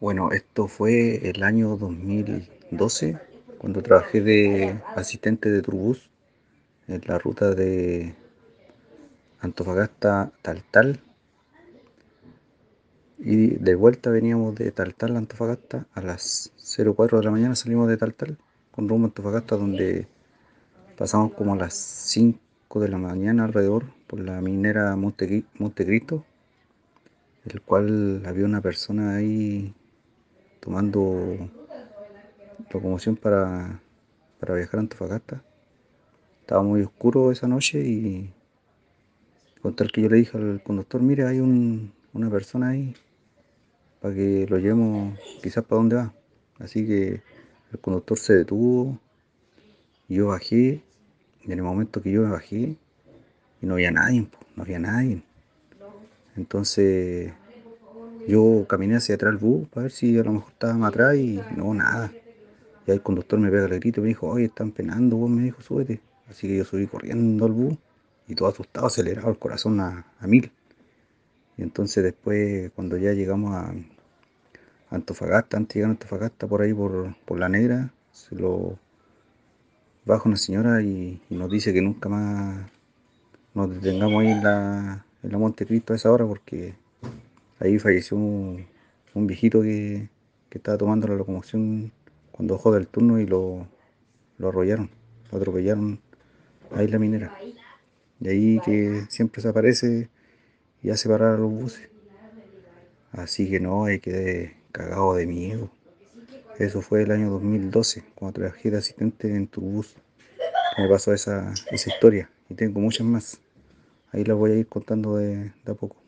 Bueno, esto fue el año 2012, cuando trabajé de asistente de Turbus en la ruta de Antofagasta Taltal. Y de vuelta veníamos de Taltal a Antofagasta a las 04 de la mañana salimos de Taltal con rumbo a Antofagasta donde pasamos como a las 5 de la mañana alrededor por la minera Monte, Montecristo, el cual había una persona ahí tomando locomoción para, para viajar a Antofagasta. Estaba muy oscuro esa noche y con tal que yo le dije al conductor, mire, hay un, una persona ahí para que lo llevemos quizás para dónde va. Así que el conductor se detuvo yo bajé y en el momento que yo bajé y no había nadie, no había nadie. Entonces yo caminé hacia atrás del bus para ver si a lo mejor estaba más atrás y no, nada. Y ahí el conductor me pega el grito y me dijo, oye, están penando, vos me dijo, súbete. Así que yo subí corriendo al bus y todo asustado, acelerado, el corazón a, a mil. Y entonces después, cuando ya llegamos a Antofagasta, antes de llegar a Antofagasta, por ahí por, por la negra, se lo baja una señora y, nos dice que nunca más nos detengamos ahí en la, en la Montecristo a esa hora porque ahí falleció un, un viejito que, que, estaba tomando la locomoción cuando bajó del turno y lo, lo arrollaron, lo atropellaron ahí la minera. De ahí que siempre se aparece y hace parar a los buses. Así que no, hay que cagado de miedo. Eso fue el año 2012, cuando trabajé de asistente en Turbus. Me pasó esa, esa historia y tengo muchas más. Ahí las voy a ir contando de, de a poco.